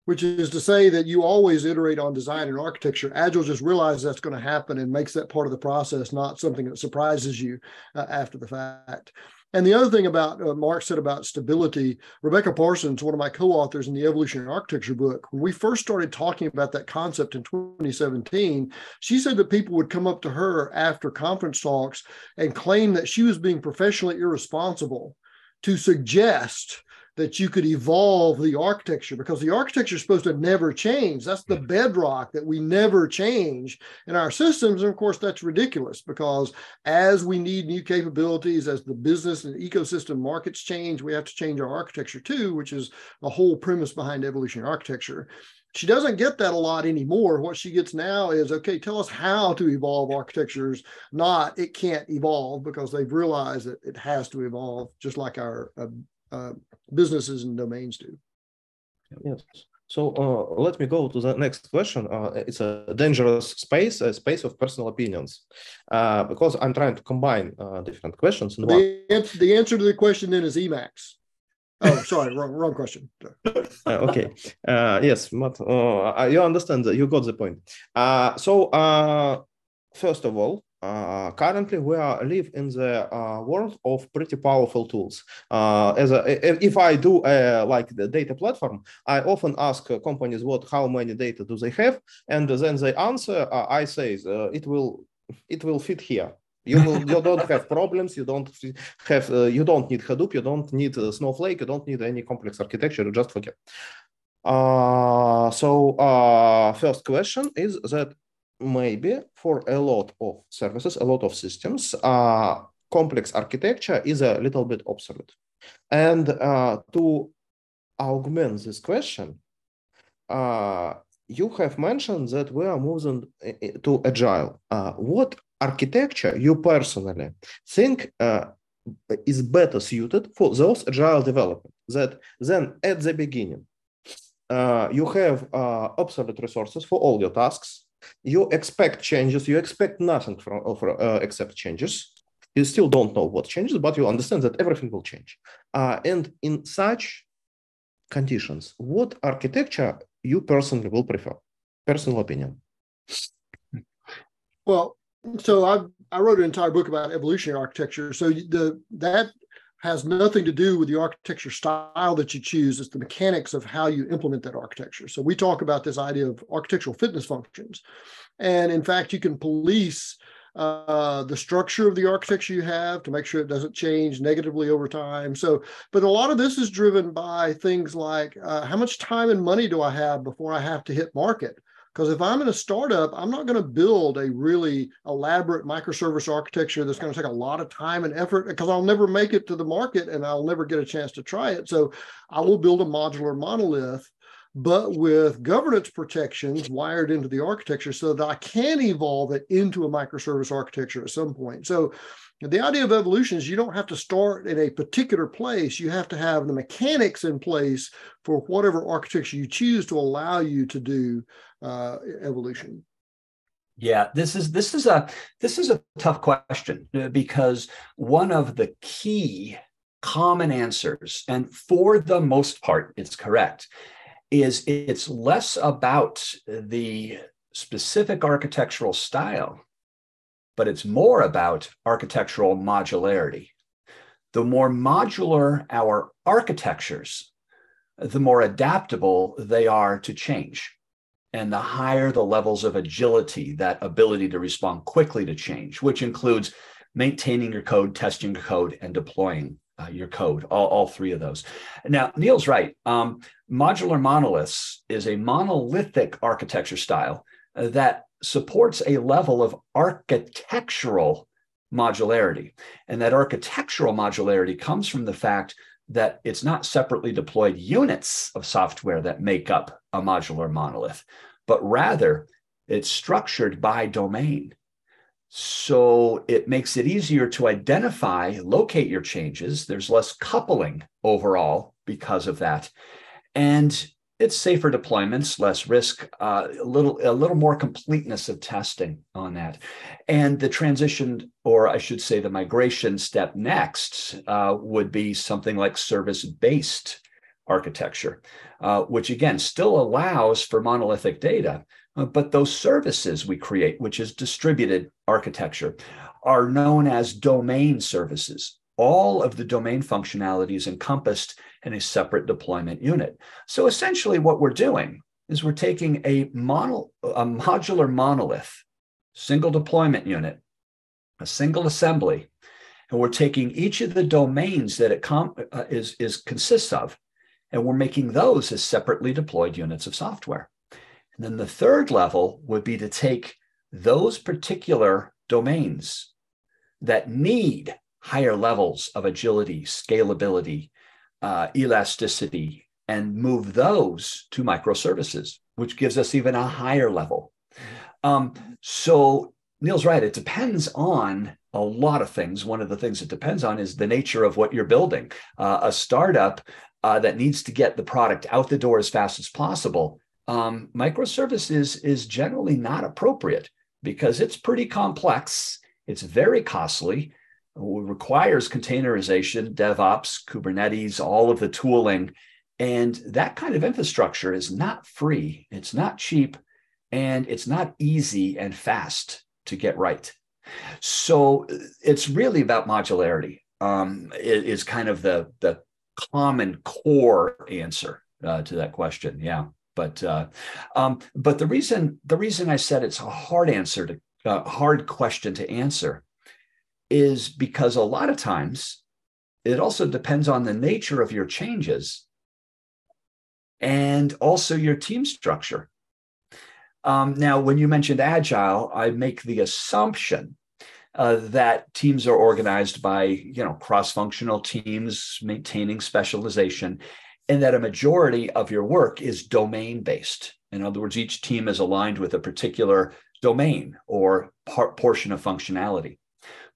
which is to say that you always iterate on design and architecture. Agile just realizes that's going to happen and makes that part of the process, not something that surprises you uh, after the fact. And the other thing about uh, Mark said about stability, Rebecca Parsons, one of my co-authors in the Evolution Evolutionary Architecture book, when we first started talking about that concept in 2017, she said that people would come up to her after conference talks and claim that she was being professionally irresponsible to suggest that you could evolve the architecture because the architecture is supposed to never change. That's the bedrock that we never change in our systems. And of course, that's ridiculous because as we need new capabilities, as the business and ecosystem markets change, we have to change our architecture too, which is the whole premise behind evolutionary architecture. She doesn't get that a lot anymore. What she gets now is okay, tell us how to evolve architectures, not it can't evolve because they've realized that it has to evolve, just like our uh, uh, businesses and domains do. Yes. So uh, let me go to the next question. Uh, it's a dangerous space, a space of personal opinions, uh, because I'm trying to combine uh, different questions. In the, answer, the answer to the question then is Emacs. Oh, sorry, wrong, wrong question. Uh, okay. Uh, yes, but you understand. You got the point. so first of all, uh, currently we are live in the uh, world of pretty powerful tools. Uh, as a, if I do like the data platform, I often ask companies what how many data do they have, and then they answer. I say it will it will fit here. You will you don't have problems. You don't have you don't need Hadoop. You don't need Snowflake. You don't need any complex architecture. Just forget. Uh, so uh, first question is that maybe for a lot of services, a lot of systems, uh, complex architecture is a little bit obsolete. And uh, to augment this question, uh, you have mentioned that we are moving to agile. Uh, what architecture you personally think uh, is better suited for those agile development that then at the beginning uh, you have obsolete resources for all your tasks you expect changes, you expect nothing from uh, except changes. You still don't know what changes, but you understand that everything will change. Uh, and in such conditions, what architecture you personally will prefer? Personal opinion. Well, so I I wrote an entire book about evolutionary architecture. So the that has nothing to do with the architecture style that you choose. It's the mechanics of how you implement that architecture. So we talk about this idea of architectural fitness functions. And in fact, you can police uh, the structure of the architecture you have to make sure it doesn't change negatively over time. So, but a lot of this is driven by things like uh, how much time and money do I have before I have to hit market? Because if I'm in a startup, I'm not going to build a really elaborate microservice architecture that's going to take a lot of time and effort because I'll never make it to the market and I'll never get a chance to try it. So I will build a modular monolith, but with governance protections wired into the architecture so that I can evolve it into a microservice architecture at some point. So the idea of evolution is you don't have to start in a particular place. You have to have the mechanics in place for whatever architecture you choose to allow you to do uh, evolution. Yeah, this is this is a this is a tough question uh, because one of the key common answers, and for the most part, it's correct, is it's less about the specific architectural style, but it's more about architectural modularity. The more modular our architectures, the more adaptable they are to change and the higher the levels of agility, that ability to respond quickly to change, which includes maintaining your code, testing your code, and deploying uh, your code, all, all three of those. Now, Neil's right. Um, modular monoliths is a monolithic architecture style uh, that supports a level of architectural modularity. And that architectural modularity comes from the fact that it's not separately deployed units of software that make up a modular monolith, but rather it's structured by domain. So it makes it easier to identify, locate your changes. There's less coupling overall because of that. And it's safer deployments, less risk, uh, a little a little more completeness of testing on that, and the transition, or I should say, the migration step next uh, would be something like service based architecture, uh, which again still allows for monolithic data, uh, but those services we create, which is distributed architecture, are known as domain services all of the domain functionality is encompassed in a separate deployment unit. So essentially, what we're doing is we're taking a, mono, a modular monolith, single deployment unit, a single assembly, and we're taking each of the domains that it com- uh, is, is consists of, and we're making those as separately deployed units of software. And then the third level would be to take those particular domains that need higher levels of agility, scalability, uh, elasticity, and move those to microservices, which gives us even a higher level. Um, so Neil's right. It depends on a lot of things. One of the things it depends on is the nature of what you're building. Uh, a startup uh, that needs to get the product out the door as fast as possible, um, microservices is generally not appropriate because it's pretty complex. It's very costly requires containerization, DevOps, Kubernetes, all of the tooling. And that kind of infrastructure is not free, it's not cheap, and it's not easy and fast to get right. So it's really about modularity. Um, is kind of the the common core answer uh, to that question. Yeah, but uh, um, but the reason the reason I said it's a hard answer to uh, hard question to answer is because a lot of times it also depends on the nature of your changes and also your team structure. Um, now, when you mentioned agile, I make the assumption uh, that teams are organized by you know cross-functional teams maintaining specialization, and that a majority of your work is domain-based. In other words, each team is aligned with a particular domain or part, portion of functionality.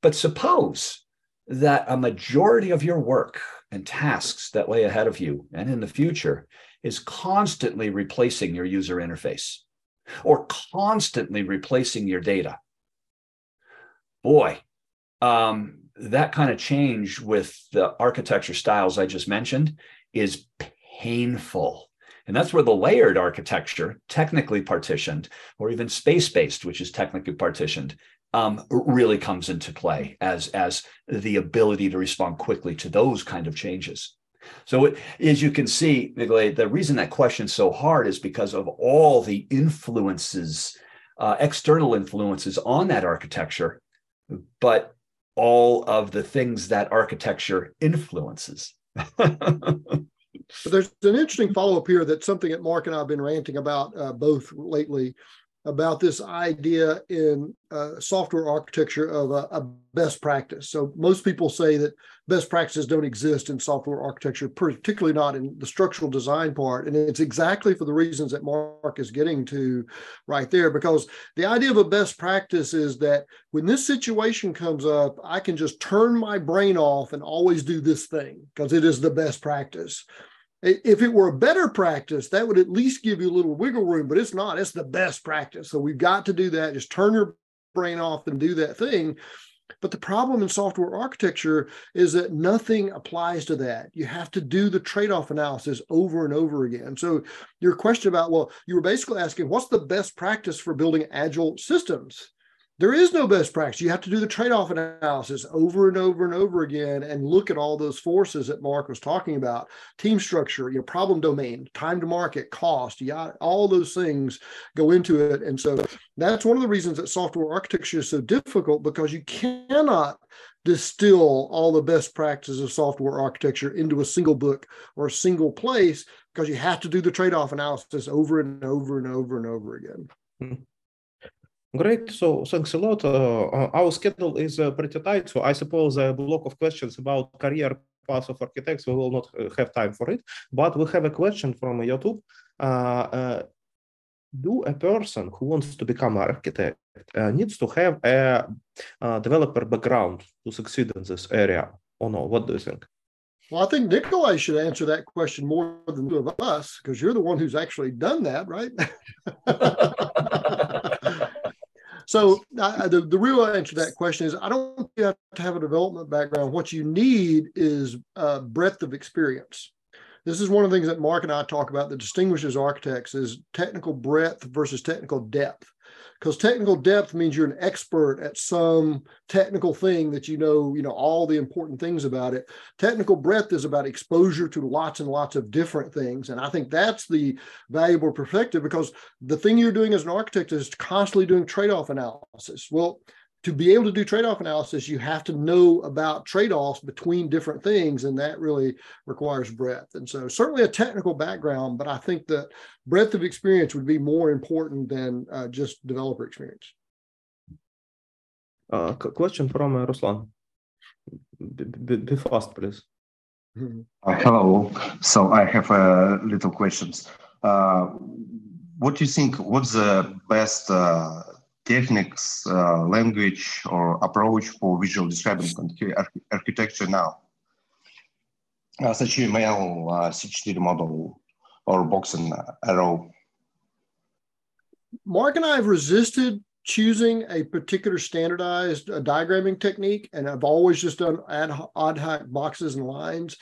But suppose that a majority of your work and tasks that lay ahead of you and in the future is constantly replacing your user interface or constantly replacing your data. Boy, um, that kind of change with the architecture styles I just mentioned is painful. And that's where the layered architecture, technically partitioned, or even space based, which is technically partitioned, um, really comes into play as as the ability to respond quickly to those kind of changes. So, it, as you can see, Nikolay, the reason that question's so hard is because of all the influences, uh, external influences on that architecture, but all of the things that architecture influences. There's an interesting follow up here that's something that Mark and I have been ranting about uh, both lately about this idea in uh, software architecture of a, a, best practice. So most people say that best practices don't exist in software architecture, particularly not in the structural design part. And it's exactly for the reasons that Mark is getting to right there, because the idea of a best practice is that when this situation comes up, I can just turn my brain off and always do this thing because it is the best practice. If it were a better practice, that would at least give you a little wiggle room, but it's not. It's the best practice. So we've got to do that. Just turn your brain off and do that thing. But the problem in software architecture is that nothing applies to that. You have to do the trade off analysis over and over again. So, your question about, well, you were basically asking, what's the best practice for building agile systems? There is no best practice. You have to do the trade off analysis over and over and over again and look at all those forces that Mark was talking about team structure, your problem domain, time to market, cost, all those things go into it. And so that's one of the reasons that software architecture is so difficult because you cannot distill all the best practices of software architecture into a single book or a single place because you have to do the trade off analysis over and over and over and over again. Hmm. Great. So thanks a lot. Uh, uh, our schedule is uh, pretty tight, so I suppose a block of questions about career paths of architects we will not uh, have time for it. But we have a question from YouTube. Uh, uh, do a person who wants to become an architect needs to have a, a, developer background to succeed in this area, or no? What do you think? Well, I think Nikolai should answer that question more than two of us because you're the one who's actually done that, right? So uh, the, the real answer to that question is I don't you have to have a development background. What you need is uh, breadth of experience. This is one of the things that Mark and I talk about that distinguishes architects is technical breadth versus technical depth because technical depth means you're an expert at some technical thing that you know you know all the important things about it. Technical breadth is about exposure to lots and lots of different things and i think that's the valuable perspective because the thing you're doing as an architect is constantly doing trade-off analysis. Well to be able to do trade-off analysis, you have to know about trade-offs between different things, and that really requires breadth. And so, certainly a technical background, but I think that breadth of experience would be more important than uh, just developer experience. Uh, question from uh, Ruslan. Be, be, fast, please. Mm-hmm. Uh, hello. So I have uh, little questions. Uh, what do you think? What's the best uh, techniques, uh, language, or approach for visual describing architecture now, uh, such as UML, uh, model, or box and arrow? Mark and I have resisted choosing a particular standardized uh, diagramming technique, and I've always just done ad, ad hoc boxes and lines.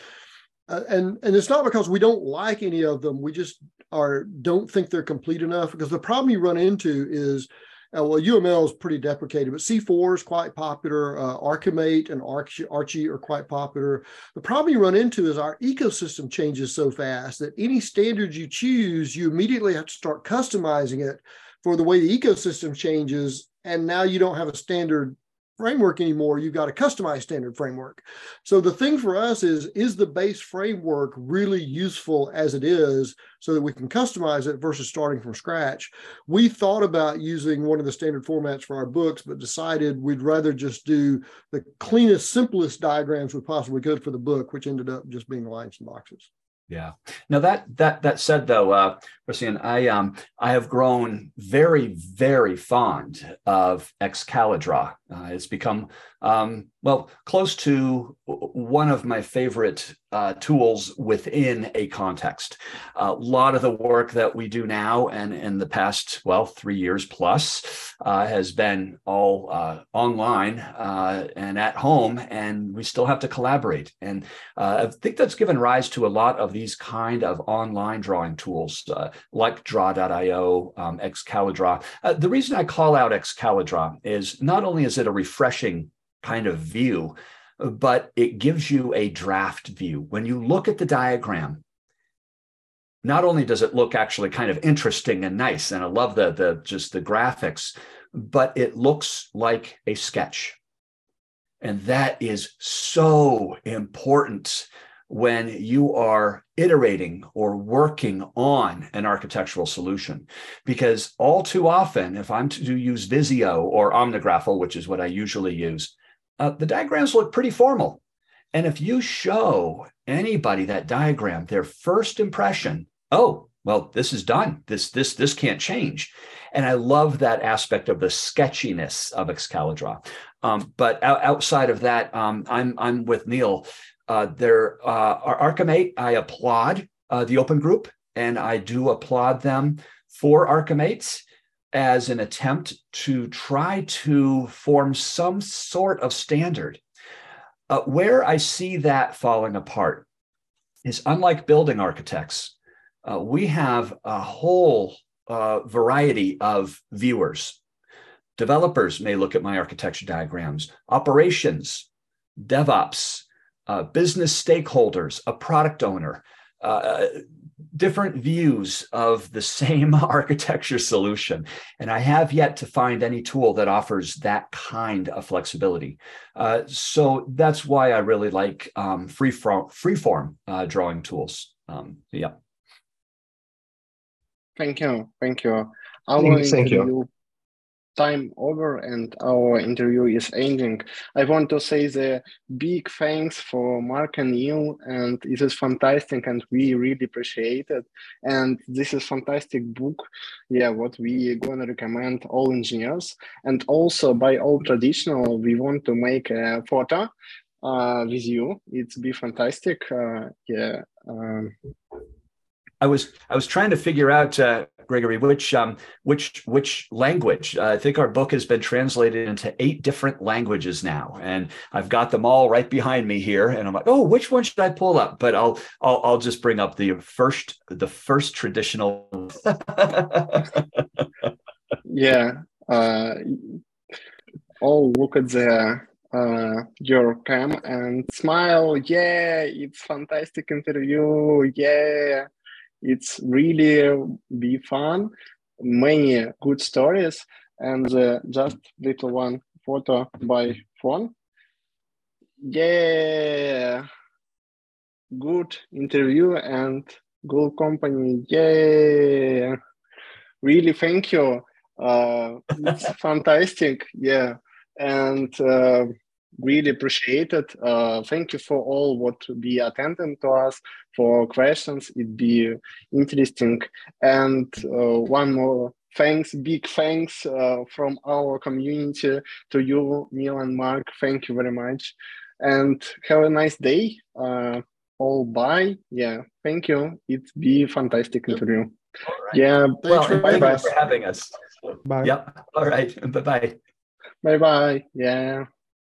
Uh, and and it's not because we don't like any of them. We just are don't think they're complete enough. Because the problem you run into is uh, well, UML is pretty deprecated, but C4 is quite popular. Uh, Archimate and Archi, Archi are quite popular. The problem you run into is our ecosystem changes so fast that any standard you choose, you immediately have to start customizing it for the way the ecosystem changes. And now you don't have a standard framework anymore. You've got a customized standard framework. So the thing for us is, is the base framework really useful as it is so that we can customize it versus starting from scratch? We thought about using one of the standard formats for our books, but decided we'd rather just do the cleanest, simplest diagrams we possibly could for the book, which ended up just being lines and boxes. Yeah. Now that that that said, though, uh, Ruslan, I um I have grown very very fond of Excalidraw. Uh, it's become um, well close to one of my favorite uh, tools within a context. A lot of the work that we do now and in the past well three years plus uh, has been all uh, online uh, and at home, and we still have to collaborate. And uh, I think that's given rise to a lot of these kind of online drawing tools like Draw.io, um, Excalidraw. the reason I call out Excalidraw is not only is it a refreshing kind of view, but it gives you a draft view. When you look at the diagram, not only does it look actually kind of interesting and nice, and I love the, the just the graphics, but it looks like a sketch. And that is so important when you are iterating or working on an architectural solution. Because all too often, if I'm to use Visio or Omnigraffle, which is what I usually use, uh, the diagrams look pretty formal. And if you show anybody that diagram, their first impression, oh, well, this is done. This this this can't change. And I love that aspect of the sketchiness of Excalidraw. Um, but outside of that, um, I'm I'm with Neil. Uh, there, uh, Archimate, I applaud uh, the Open Group, and I do applaud them for Archimates as an attempt to try to form some sort of standard. Uh, where I see that falling apart is unlike building architects, uh, we have a whole uh, variety of viewers. Developers may look at my architecture diagrams, operations, DevOps, uh, business stakeholders, a product owner, uh, different views of the same architecture solution. And I have yet to find any tool that offers that kind of flexibility. Uh, so that's why I really like um, free form, free form uh, drawing tools. Um, yeah. Thank you. Thank you. I will thank you time over and our interview is ending. I want to say the big thanks for Mark and you and it is fantastic and we really appreciate it. And this is fantastic book. Yeah, what we gonna recommend all engineers. And also by all traditional, we want to make a photo uh, with you. It's be fantastic. Uh, yeah. Um, I was I was trying to figure out uh, Gregory which um, which which language. Uh, I think our book has been translated into eight different languages now, and I've got them all right behind me here. And I'm like, oh, which one should I pull up? But I'll I'll, I'll just bring up the first the first traditional. yeah. Uh, oh, look at the uh, your cam and smile. Yeah, it's fantastic interview. Yeah it's really be fun, many good stories, and uh, just little one photo by phone. Yeah, good interview and good company. Yeah, really thank you. Uh, it's fantastic. Yeah, and. Uh, really appreciate it. Uh, thank you for all what be attending to us for questions. It'd be interesting. And uh, one more thanks, big thanks uh, from our community to you, Neil and Mark. Thank you very much. And have a nice day. Uh, all bye. Yeah, thank you. It's be fantastic interview. Right. Yeah. Well, bye bye for having us. Bye. Yep. All right. Bye bye. Bye bye. Yeah.